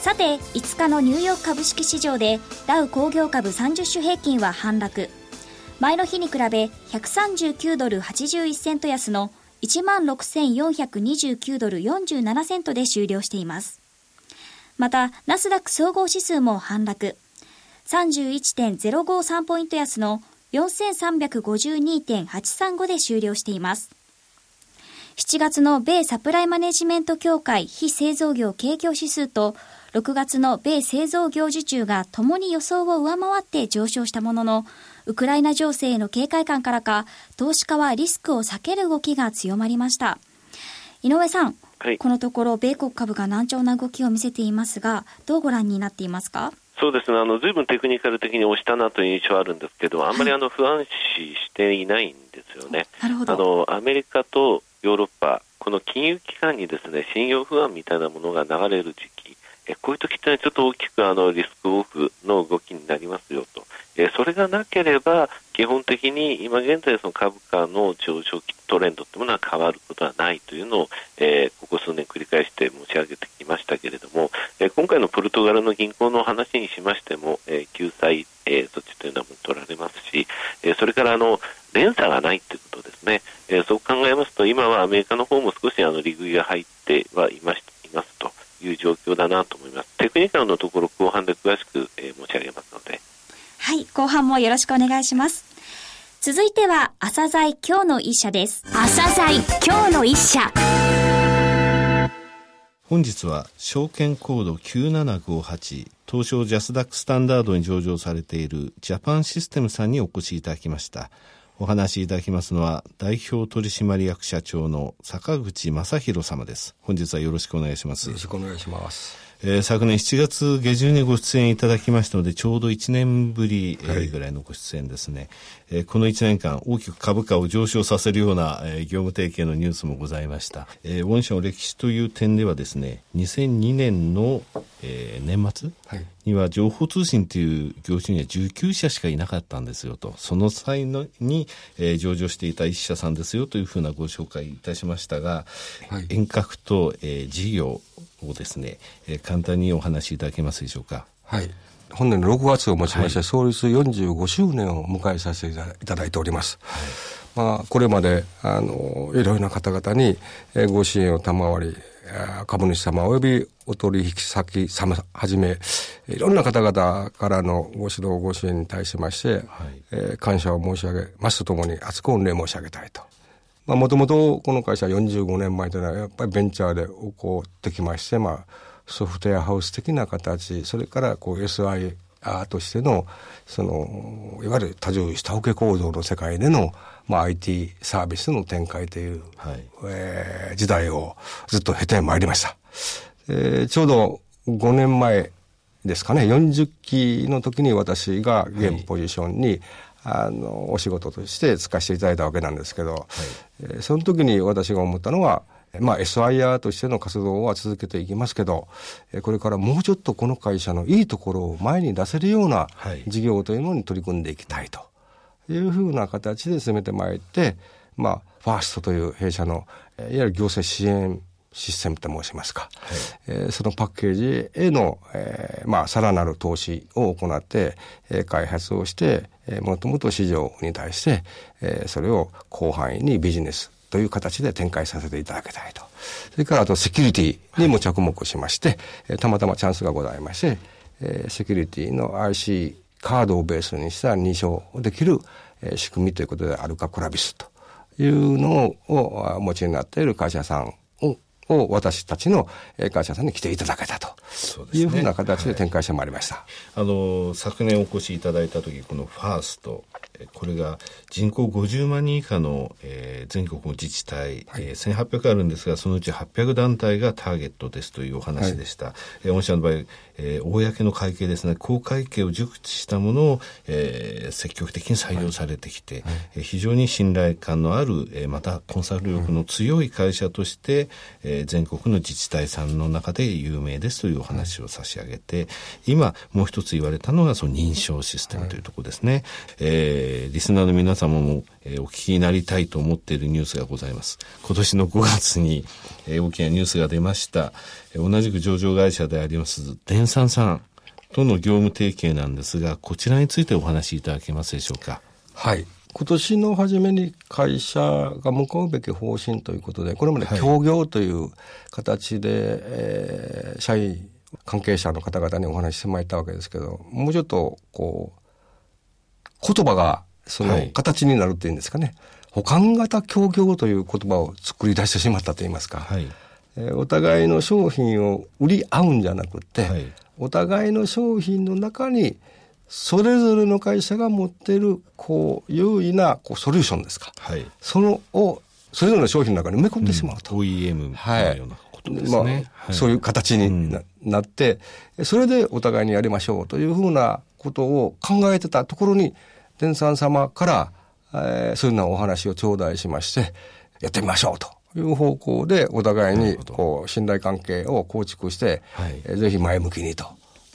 さて5日のニューヨーク株式市場でダウ工業株30種平均は反落。前の日に比べ139ドル81セント安の16,429ドル47セントで終了しています。またナスダック総合指数も反落。31.053ポイント安の4352.835で終了しています。7月の米サプライマネジメント協会非製造業景況指数と6月の米製造業受注がともに予想を上回って上昇したものの、ウクライナ情勢への警戒感からか、投資家はリスクを避ける動きが強まりました。井上さん、はい、このところ米国株が難聴な動きを見せていますが、どうご覧になっていますか？そうですね、あのずいぶんテクニカル的に押したなという印象はあるんですけど、あんまりあの不安視していないんですよね。なるほど。あのアメリカとヨーロッパ、この金融機関にですね信用不安みたいなものが流れる時期、えこういう時ってちょっと大きくあのリスクオフの動きになりますよと、えそれがなければ基本的に今現在その株価の上昇トレンドというものは変わることはないというのを、えここ数年繰り返して申し上げてきましたけれども、え今回のポルトガルの銀行の話にしましても、え救済、え措置というのは取られますし、えそれからあの連鎖がないということですね、えそう考えますと今はアメリカの方も少しあの利食いが入ってはいましいます。いう状況だなと思います。テクニカルのところ後半で詳しく、えー、申し上げますので。はい、後半もよろしくお願いします。続いては、朝鮮今日の一社です。朝鮮今日の一社。本日は証券コード9758東証ジャスダックスタンダードに上場されているジャパンシステムさんにお越しいただきました。お話しいただきますのは、代表取締役社長の坂口正弘様です。本日はよろしくお願いします。よろしくお願いします。えー、昨年7月下旬にご出演いただきましたので、ちょうど1年ぶり、えー、ぐらいのご出演ですね。えー、この1年間、大きく株価を上昇させるような、えー、業務提携のニュースもございました。えー、御社の歴史という点ではですね、2002年の、えー、年末、はいには情報通信という業種には19社しかいなかったんですよと、その際のに、えー、上場していた一社さんですよというふうなご紹介いたしましたが、はい、遠隔と、えー、事業をですね、えー、簡単にお話しいただけますでしょうか。はい。本年の6月をもちまして、創立45周年を迎えさせていただいております。はいまあ、これまで、あの、いろいろな方々に、えー、ご支援を賜り、株主様及びお取引先様はじめ、いろんな方々からのご指導、ご支援に対しまして、はい、えー、感謝を申し上げますとともに、厚く御礼申し上げたいと。まあ、もともとこの会社45年前というのは、やっぱりベンチャーで起こってきまして、まあ、ソフトウェアハウス的な形、それからこう SI としての、その、いわゆる多重下請け構造の世界での、まあ、IT サービスの展開という、はい、えー、時代をずっと経てまいりました。えー、ちょうど5年前ですかね、40期の時に私が現ポジションに、はい、あの、お仕事として使わせていただいたわけなんですけど、はい、えー、その時に私が思ったのは、まあ、SIR としての活動は続けていきますけど、これからもうちょっとこの会社のいいところを前に出せるような事業というのに取り組んでいきたいと。いうふうな形で進めてまいって、まあ、ファーストという弊社の、いわゆる行政支援システムと申しますか、はい、えー、そのパッケージへの、えー、まあ、さらなる投資を行って、えー、開発をして、えー、もともと市場に対して、えー、それを広範囲にビジネスという形で展開させていただきたいと。それからあとセキュリティにも着目しまして、はい、たまたまチャンスがございまして、えー、セキュリティの IC カードをベースにした認証できる、えー、仕組みということでアルカコラビスというのをお持ちになっている会社さんを私たちの会社さんに来ていただけたと。いうふうな形で展開してまいりました、はい、あの昨年お越しいただいた時このファーストこれが人口50万人以下の、えー、全国の自治体、はい、えー、1800あるんですが、そのうち800団体がターゲットですというお話でした。はい、えー、御社の場合、えー、公の会計ですね、公会計を熟知したものを、えー、積極的に採用されてきて、はい、非常に信頼感のある、えー、またコンサル力の強い会社として、えー、全国の自治体さんの中で有名ですというお話を差し上げて、今もう一つ言われたのがその認証システムというところですね。えー、リスナーの皆様も、えー、お聞きになりたいと思っているニュースがございます。今年の5月に、えー、大きなニュースが出ました。えー、同じく上場会社であります電産さんとの業務提携なんですが、こちらについてお話しいただけますでしょうか？はい。今年の初めに会社が向かうべき方針ということで、これまで協業という形で、はい、えー、社員、関係者の方々にお話ししてまいったわけですけど、もうちょっと、こう、言葉が、その、形になるっていうんですかね。はい、保管型協業という言葉を作り出してしまったといいますか。はい、えー、お互いの商品を売り合うんじゃなくて、はい、お互いの商品の中に、それぞれの会社が持っている、こう、優位なこうソリューションですか。はい。そのを、それぞれの商品の中に埋め込んでしまうと。うん、OEM のようなことですね。まあ、はい、そういう形になって、それでお互いにやりましょうというふうなことを考えてたところに、天さん様から、えー、そういうようなお話を頂戴しまして、やってみましょうと。いう方向でお互いにこう信頼関係を構築して、はい、えー、ぜひ前向きにと。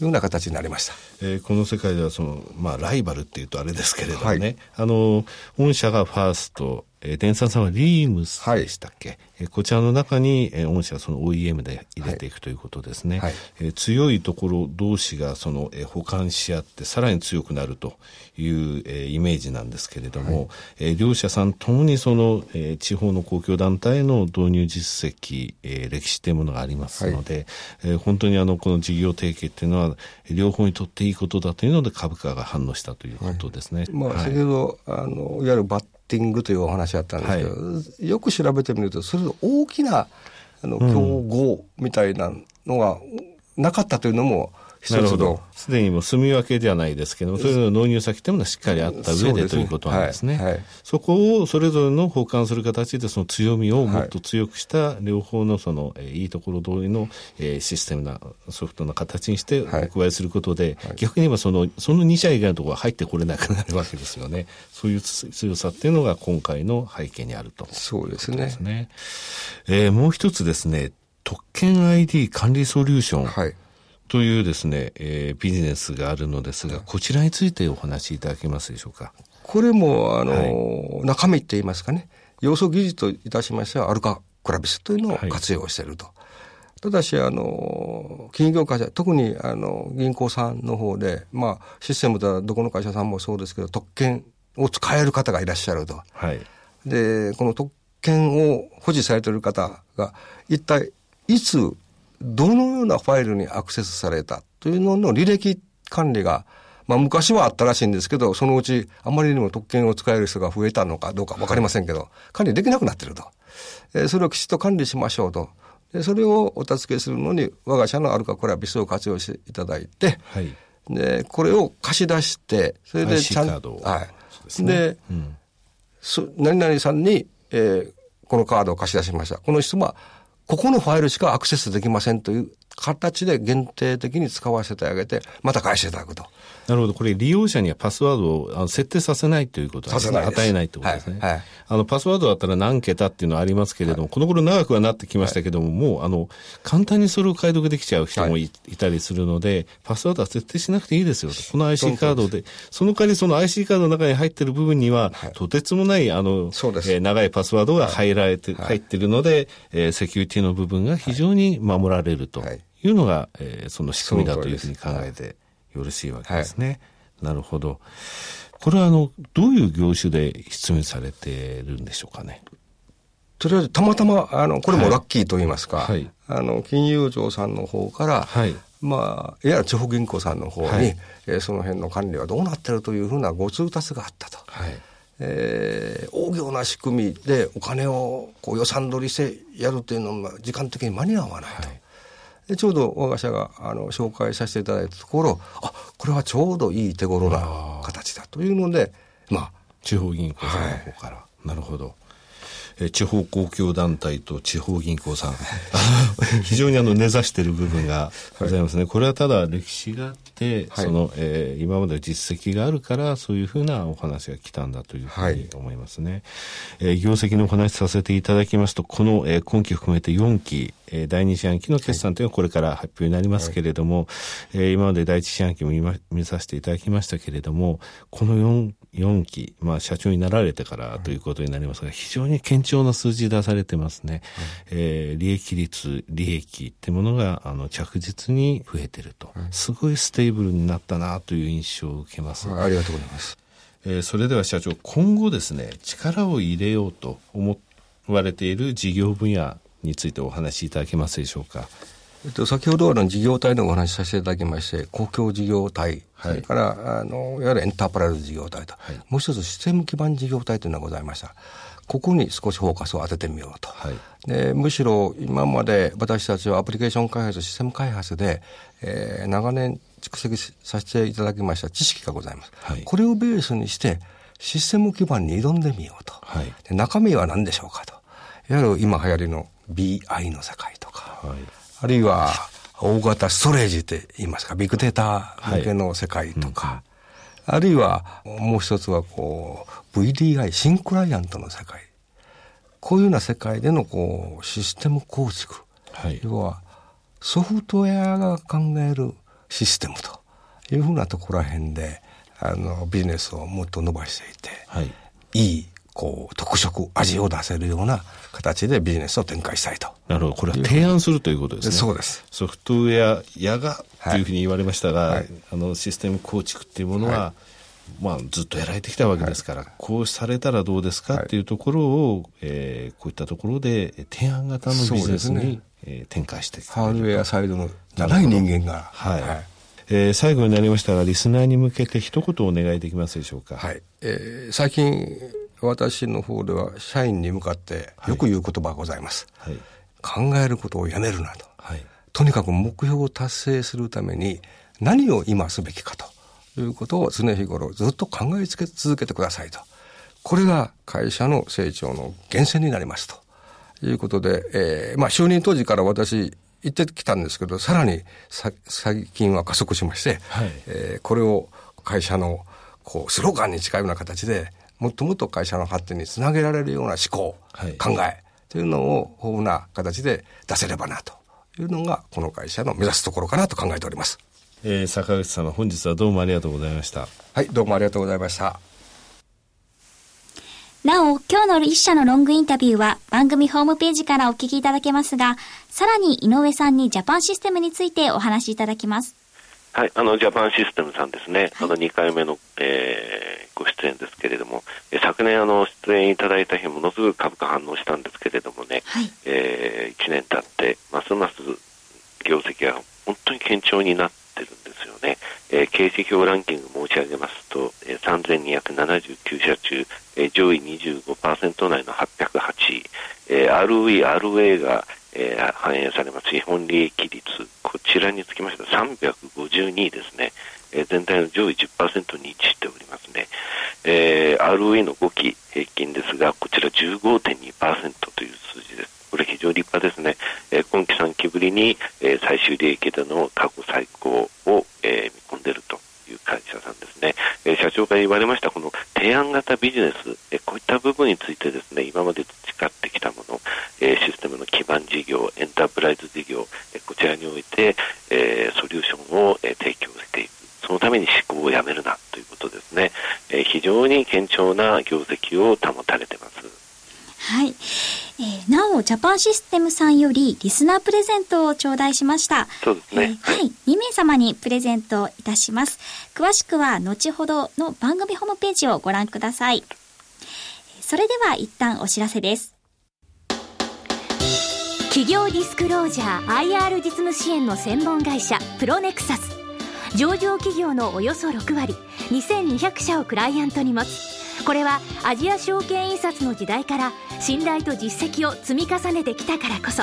いうような形になりました。えー、この世界ではその、まあ、ライバルっていうとあれですけれどもね、はい、あの、御社がファースト、えー、電産さんはリームスでしたっけ、はい、えー、こちらの中に、えー、御社はその OEM で入れていくということですね。はい、えー、強いところ同士がその、えー、補完し合ってさらに強くなるという、えー、イメージなんですけれども、はい、えー、両社さんともにその、えー、地方の公共団体の導入実績、えー、歴史というものがありますので、はい、えー、本当にあのこの事業提携っていうのは両方にとっていいことだというので株価が反応したということですね。まあ、先ほどあのいわゆるバッティングというお話あったんですけど、はい、よく調べてみると、それ大きなあの競合みたいなのがなかったというのも、なるほど。すでにもう住み分けではないですけども、それぞれの納入先というのはしっかりあった上で、ということなんですね。はいはい、そこをそれぞれの補完する形で、その強みをもっと強くした両方のその、えいいところ通りの、えー、システムなソフトの形にしてお加えすることで、はい、逆に言えばその、その2社以外のところは入ってこれなくなるわけですよね。そういう強さっていうのが今回の背景にあると、そうですね。ですね。えー、もう一つですね、特権 ID 管理ソリューション。はいというですね、えー、ビジネスがあるのですが、こちらについてお話しいただけますでしょうか？これも、あの、はい、中身って言いますかね、要素技術といたしましては、アルカクラビスというのを活用していると。はい、ただし、あの、金融業界社、特に、あの、銀行さんの方で、まあ、システムではどこの会社さんもそうですけど、特権を使える方がいらっしゃると。はい。で、この特権を保持されている方が、一体、いつどのようなファイルにアクセスされたというのの履歴管理が、まあ昔はあったらしいんですけど、そのうちあまりにも特権を使える人が増えたのかどうかわかりませんけど、管理できなくなってると。えー、それをきちっと管理しましょうと。でそれをお助けするのに、我が社のアルカコラビスを活用していただいて、はい、で、これを貸し出して、それでちゃんと、はい。で、うん、そ何々さんに、えー、このカードを貸し出しました。この人は、ここのファイルしかアクセスできませんという形で限定的に使わせてあげて、また返していただくと。なるほど。これ利用者にはパスワードをあの設定させないということですね。与えないということですね。はい、はい、あの、パスワードだったら何桁っていうのはありますけれども、はい、この頃長くはなってきましたけども、はい、もう、あの、簡単にそれを解読できちゃう人もい,、たりするので、パスワードは設定しなくていいですよと。この IC カードで、その代わりその IC カードの中に入ってる部分には、とてつもない、あの、えー、長いパスワードが入られて、入ってるので、えー、セキュリティの部分が非常に守られると。いうのが、えー、その仕組みだというふうに考えてよろしいわけですね。はい、なるほど。これはあの、どういう業種で質問されてるんでしょうかね？とりあえず、たまたま、あの、これもラッキーと言いますか、はい、あの、金融庁さんの方から、はい、まあ、いわゆる地方銀行さんの方に、はい、えー、その辺の管理はどうなってるというふうなご通達があったと。はいえー、大行な仕組みでお金をこう予算取りしてやるというのは時間的に間に合わないと。はいでちょうど我が社があの紹介させていただいたところあこれはちょうどいい手頃な形だというので、まあ、地方銀行さんの方から、はい、なるほどえ地方公共団体と地方銀行さん。非常にあの根ざしている部分がございますね、はい、これはただ歴史があって、はい、その、えー、今まで実績があるからそういうふうなお話が来たんだというふうに思いますね、はい、えー、業績のお話させていただきますとこの、えー、今期含めて4期えー、第二四半期の決算というのはこれから発表になりますけれども、はい、えー、今まで第一四半期も見見させていただきましたけれども、この 4, 4期、まあ社長になられてからということになりますが、非常に堅調な数字出されてますね。はい、えー、利益率、利益ってものが、あの、着実に増えてると。すごい stable になったなという印象を受けます。ありがとうございます。えー、それでは社長、今後ですね、力を入れようと思われている事業分野についてお話しいただけますでしょうか。えっと、先ほどの事業体のお話しさせていただきまして、公共事業体、はい、それからあのいわゆるエンタープライズ事業体と、はい、もう一つシステム基盤事業体というのがございました。ここに少しフォーカスを当ててみようと。はい、でむしろ今まで私たちはアプリケーション開発、システム開発で、えー、長年蓄積させていただきました知識がございます。はい、これをベースにしてシステム基盤に挑んでみようと。はい、で中身は何でしょうかと。いわゆる今流行りの BI の世界とか、はい、あるいは大型ストレージって言いますか、ビッグデータ向けの世界とか、はいうん、あるいはもう一つはこう VDI、新クライアントの世界。こういうような世界でのこうシステム構築。はい、要はソフトウェアが考えるシステムというふうなところら辺であのビジネスをもっと伸ばしていて、はい、いいこう特色味を出せるような形でビジネスを展開したいと。なるほど。これは提案するということですね。そうです。ソフトウェア屋がというふうに言われましたが、はい、あのシステム構築っていうものは、はい、まあ、ずっとやられてきたわけですから、はい、こうされたらどうですかっていうところを、はい、えー、こういったところで提案型のビジネスに、ね。えー、展開していく。ハードウェアサイドの長い人間が。はい、はいえー、最後になりましたがリスナーに向けて一言お願いできますでしょうか？はい、えー、最近私の方では社員に向かってよく言う言葉がございます。はい、考えることをやめるなと。はい、とにかく目標を達成するために何を今すべきかと。いうことを常日頃ずっと考え続けてくださいと。これが会社の成長の源泉になりますと。いうことで、えー、まあ就任当時から私言ってきたんですけど、さらに最近は加速しまして、はい、えー、これを会社のこうスローガンに近いような形でもっともっと会社の発展につなげられるような思考、はい、考えというのを豊富な形で出せればなというのがこの会社の目指すところかなと考えております。えー、坂口様本日はどうもありがとうございました。はいどうもありがとうございました。なお、今日の一社のロングインタビューは番組ホームページからお聞きいただけますが、さらに井上さんにジャパンシステムについてお話しいただきます。はい、あのジャパンシステムさんですね、あの2回目の、えー、ご出演ですけれども、え昨年あの出演いただいた日ものすごく株価反応したんですけれどもね、はい、えー、1年経ってますます業績が本当に堅調になってるんですよね。えー、経営指標ランキング申し上げます3279社中、えー、上位25%内の808位、えー、ROE、ROA がえー、反映されます資本利益率、こちらにつきましては352位ですね、えー、全体の上位10%に位置しておりますね、えー、ROE の5期平均ですが、こちら15.2%という数字です。これ非常に立派ですね。えー、今期3期ぶりに、えー、最終利益での過去最高を、えー、見込んでいるという会社さんですね。えー、社長から言われましたこの提案型ビジネス、えー、こういった部分についてですね、今まで培ってきたもの、えー、システムの基盤事業、エンタープライズ事業、えー、こちらにおいて、えー、ソリューションを、えー、提供していく。そのために思考をやめるなということですね。えー、非常に堅調な業績を保たれてます。はい。えー、なお、ジャパンシステムさんよりリスナープレゼントを頂戴しました。そうですね。えー、はい。名様にプレゼントいたします。詳しくは後ほどの番組ホームページをご覧ください。それでは一旦お知らせです。企業ディスクロージャー IR 実務支援の専門会社プロネクサス上場企業のおよそ6割2200社をクライアントに持つこれはアジア証券印刷の時代から信頼と実績を積み重ねてきたからこそ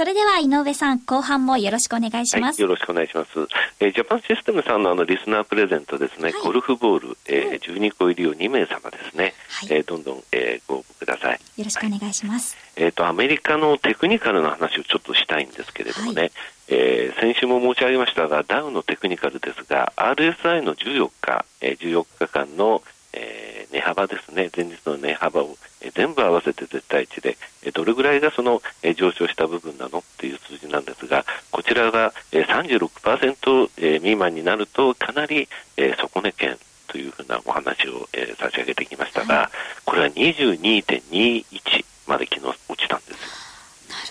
それでは井上さん、後半もよろしくお願いします。はい、よろしくお願いします。えー、ジャパンシステムさんのあのリスナープレゼントですね、はい、ゴルフボール、えー、12個入りを2名様ですね、はい、えー、どんどん、えー、ご応募ください。よろしくお願いします。はい、えっ、ー、と、アメリカのテクニカルな話をちょっとしたいんですけれどもね、はい、えー、先週も申し上げましたが、ダウのテクニカルですが、RSI の14日、えー、14日間の、えー、値幅ですね、前日の値幅を、えー、全部合わせて絶対値で、えー、どれぐらいがその、えー、上昇した部分なのっていう数字なんですが、こちらが、えー、36%、えー、未満になると、かなり、えー、底値圏というふうなお話を、えー、差し上げてきましたが、はい、これは22.21まで昨日落ちたんですよ。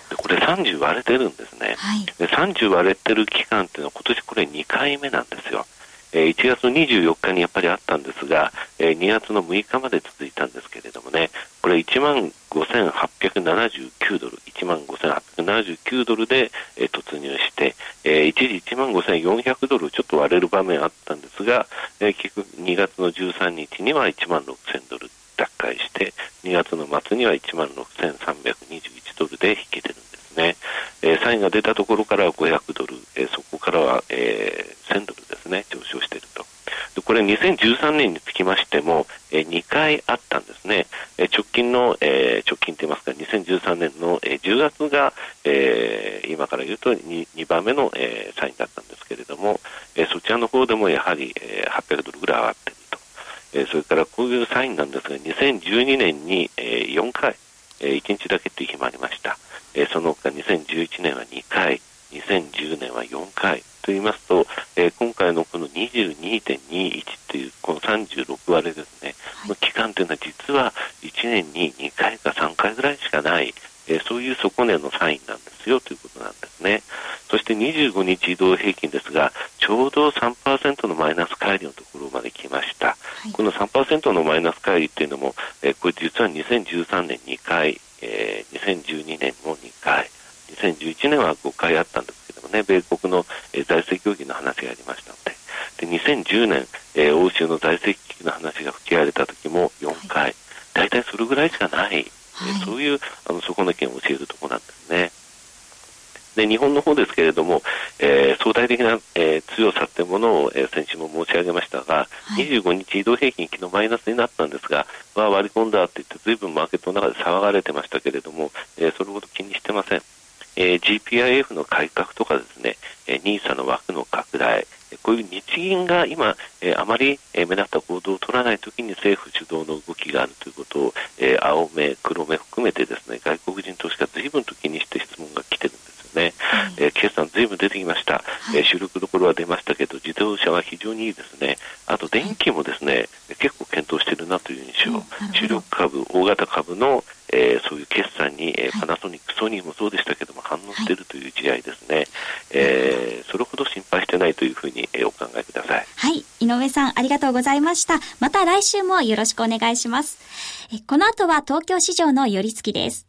でこれ30割れてるんですね、はい、で30割れてる期間っていうのは今年これ2回目なんですよ。えー、1月の24日にやっぱりあったんですが、えー、2月の6日まで続いたんですけれどもね、これ1万5879ドル、1万5879ドルで、えー、突入して、えー、一時1万5400ドルちょっと割れる場面あったんですが、えー、結局2月の13日には1万6000ドル脱会して、2月の末には1万6321ドルで引けてるんですね。えー、サインが出たところから500ドル、えー、そこからは、えー、1000ドルですね、上昇していると。でこれ2013年につきましても、えー、2回あったんですね。え、直近の、え、直近といいますか、2013年の、えー、10月が、え、今から言うと 2, 2番目の、え、サインだったんですけれども、え、そちらの方でもやはり、えー、800ドルぐらい上がっていると。え、それからこういうサインなんですが、2012年に、えー、4回、えー、1日だけという日もありました。え、その他2011年は2回、2010年は4回と言いますと、えー、今回のこの22.21というこの36割れですね、はい、の期間というのは実は1年に2回か3回ぐらいしかない、えー、そういう底値のサインなんですよということなんですね。そして25日移動平均ですが、ちょうど3%のマイナス乖離のところまで来ました。はい、この3%のマイナス乖離っていうのも、えー、これ実は2013年2回、えー、2012年も2回、2011年は5回あったんですけどもね、米国の、えー、財政協議の話がありましたので、で2010年、えー、欧州の財政危機の話が吹き荒れた時も4回、はい、大体それぐらいしかない、はい、えー、そういうあの底値圏を教えるところなんですね。で日本の方ですけれども、えー、相対的な、えー、強さというものを、えー、先週も申し上げましたが、はい、25日移動平均、昨日マイナスになったんですが、まあ、割り込んだって言って、ずいぶんマーケットの中で騒がれてましたけれども、えー、それほど気にしてません。えー、GPIF の改革とかですね、えー、NISA の枠の拡大、こういう日銀が今、えー、あまり、目立った行動を取らないときに政府主導の動きがあるということを、えー、青目、黒目含めてですね、外国人投資家ずいぶんと気にして質問が来てるですよね。はい、えー、決算随分出てきました。はい、えー、主力どころは出ましたけど、自動車は非常にいいですね。あと電気もですね、はい、結構検討してるなという印象。主力株、大型株の、えー、そういう決算に、えー、パナソニック、ソニーもそうでしたけども、反応しているという試合ですね、えー、それほど心配してないというふうに、えー、お考えください。はい。井上さん、ありがとうございました。また来週もよろしくお願いします。えこの後は東京市場の寄り付きです。